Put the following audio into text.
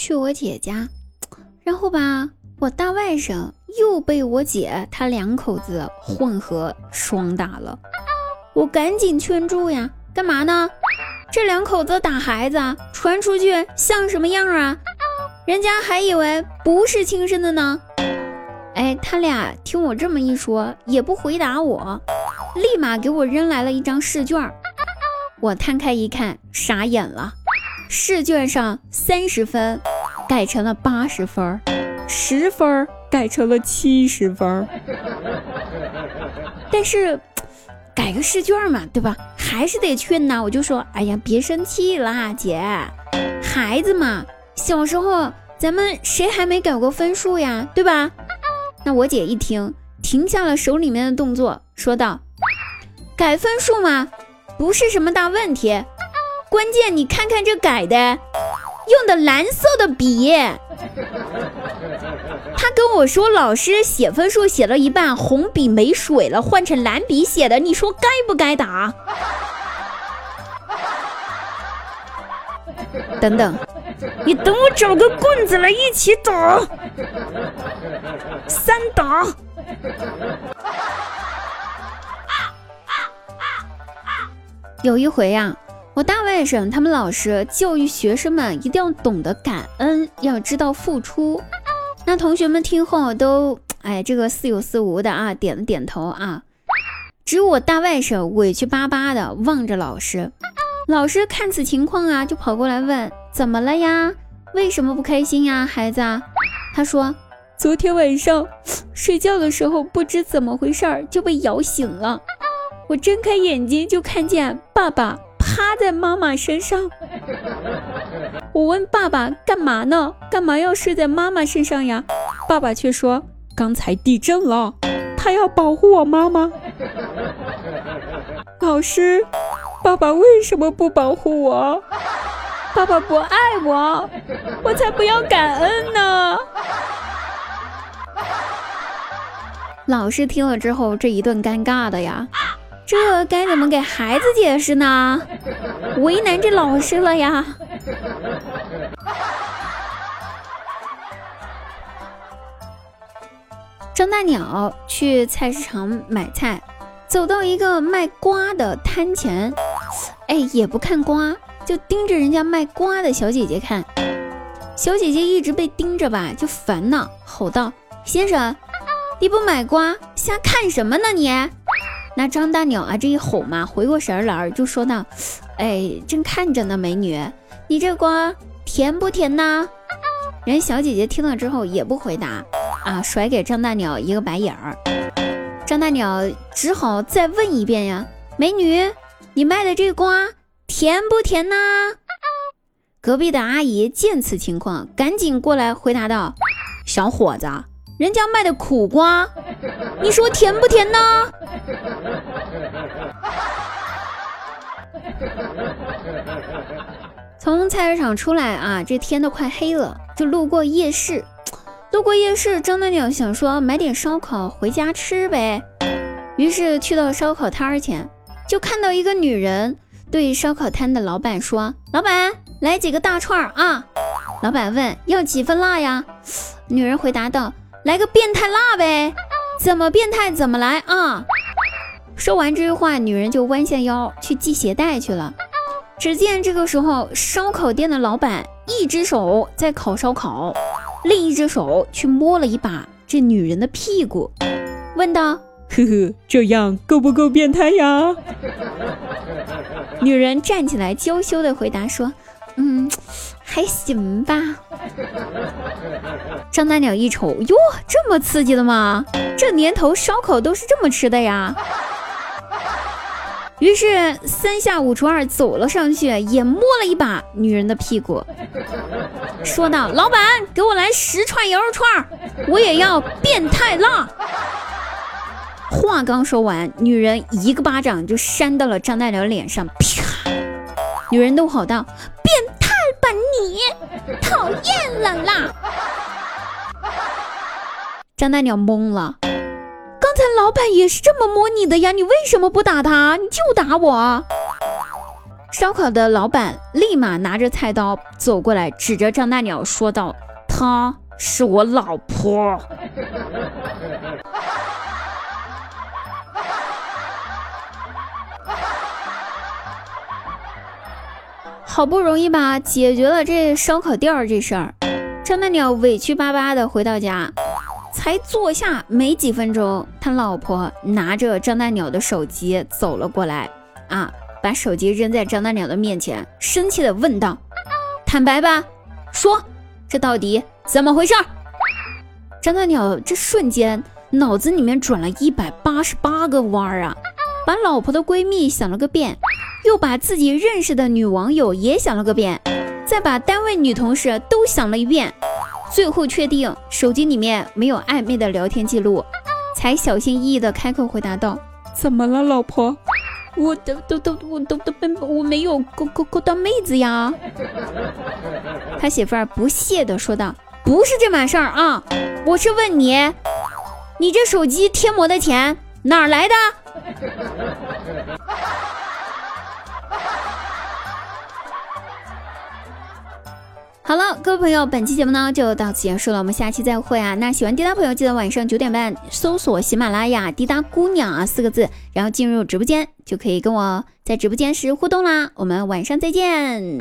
去我姐家，然后吧，我大外甥又被我姐他两口子混合双打了。我赶紧劝住呀，干嘛呢？这两口子打孩子，传出去像什么样啊？人家还以为不是亲生的呢。哎，他俩听我这么一说，也不回答我，立马给我扔来了一张试卷。我摊开一看，傻眼了。试卷上三十分改成了八十分，十分改成了七十分。但是改个试卷嘛，对吧？还是得劝呐。我就说，哎呀，别生气啦，姐，孩子嘛，小时候咱们谁还没改过分数呀，对吧？那我姐一听，停下了手里面的动作，说道：“改分数嘛，不是什么大问题。”关键你看看这改的，用的蓝色的笔。他跟我说，老师写分数写了一半，红笔没水了，换成蓝笔写的。你说该不该打？等等，你等我找个棍子来一起打，三打。有一回呀。我大外甥他们老师教育学生们一定要懂得感恩，要知道付出。那同学们听后都哎，这个似有似无的啊，点了点头啊。只有我大外甥委屈巴巴的望着老师。老师看此情况啊，就跑过来问：“怎么了呀？为什么不开心呀，孩子？”他说：“昨天晚上睡觉的时候，不知怎么回事就被摇醒了。我睁开眼睛就看见爸爸。”趴在妈妈身上，我问爸爸干嘛呢？干嘛要睡在妈妈身上呀？爸爸却说刚才地震了，他要保护我妈妈。老师，爸爸为什么不保护我？爸爸不爱我，我才不要感恩呢。老师听了之后，这一顿尴尬的呀。这该怎么给孩子解释呢？为难这老师了呀！张大鸟去菜市场买菜，走到一个卖瓜的摊前，哎，也不看瓜，就盯着人家卖瓜的小姐姐看。小姐姐一直被盯着吧，就烦恼，吼道：“先生，你不买瓜，瞎看什么呢你？”那张大鸟啊，这一吼嘛，回过神来就说道：“哎，正看着呢，美女，你这瓜甜不甜呐？”人小姐姐听了之后也不回答啊，甩给张大鸟一个白眼儿。张大鸟只好再问一遍呀：“美女，你卖的这瓜甜不甜呐？”隔壁的阿姨见此情况，赶紧过来回答道：“小伙子，人家卖的苦瓜，你说甜不甜呢？” 从菜市场出来啊，这天都快黑了，就路过夜市。路过夜市，张大鸟想说买点烧烤回家吃呗，于是去到烧烤摊儿前，就看到一个女人对烧烤摊的老板说：“老板，来几个大串啊！”老板问：“要几份辣呀？”女人回答道：“来个变态辣呗，怎么变态怎么来啊！”说完这句话，女人就弯下腰去系鞋带去了。只见这个时候，烧烤店的老板一只手在烤烧烤，另一只手去摸了一把这女人的屁股，问道：“呵呵，这样够不够变态呀？”女人站起来娇羞的回答说：“嗯，还行吧。”张大鸟一瞅，哟，这么刺激的吗？这年头烧烤都是这么吃的呀？于是三下五除二走了上去，也摸了一把女人的屁股，说道：“老板，给我来十串羊肉串，我也要变态辣。”话刚说完，女人一个巴掌就扇到了张大鸟脸上，啪！女人怒吼道：“变态，讨厌了啦！” 张大鸟懵了。刚才老板也是这么摸你的呀，你为什么不打他？你就打我。烧烤的老板立马拿着菜刀走过来，指着张大鸟说道：“她是我老婆。”好不容易吧，解决了这烧烤店儿这事儿，张大鸟委屈巴巴的回到家，才坐下没几分钟，他老婆拿着张大鸟的手机走了过来，啊，把手机扔在张大鸟的面前，生气的问道：“坦白吧，说这到底怎么回事？”张大鸟这瞬间脑子里面转了一百八十八个弯儿啊，把老婆的闺蜜想了个遍。又把自己认识的女网友也想了个遍，再把单位女同事都想了一遍，最后确定手机里面没有暧昧的聊天记录，才小心翼翼的开口回答道：“怎么了，老婆？我都都都我都都没我没有勾勾勾到妹子呀。”他媳妇儿不屑的说道：“不是这码事儿啊，我是问你，你这手机贴膜的钱哪儿来的？” 好了，各位朋友，本期节目呢就到此结束了，我们下期再会啊！那喜欢滴答朋友，记得晚上九点半搜索喜马拉雅“滴答姑娘”啊四个字，然后进入直播间，就可以跟我在直播间时互动啦。我们晚上再见。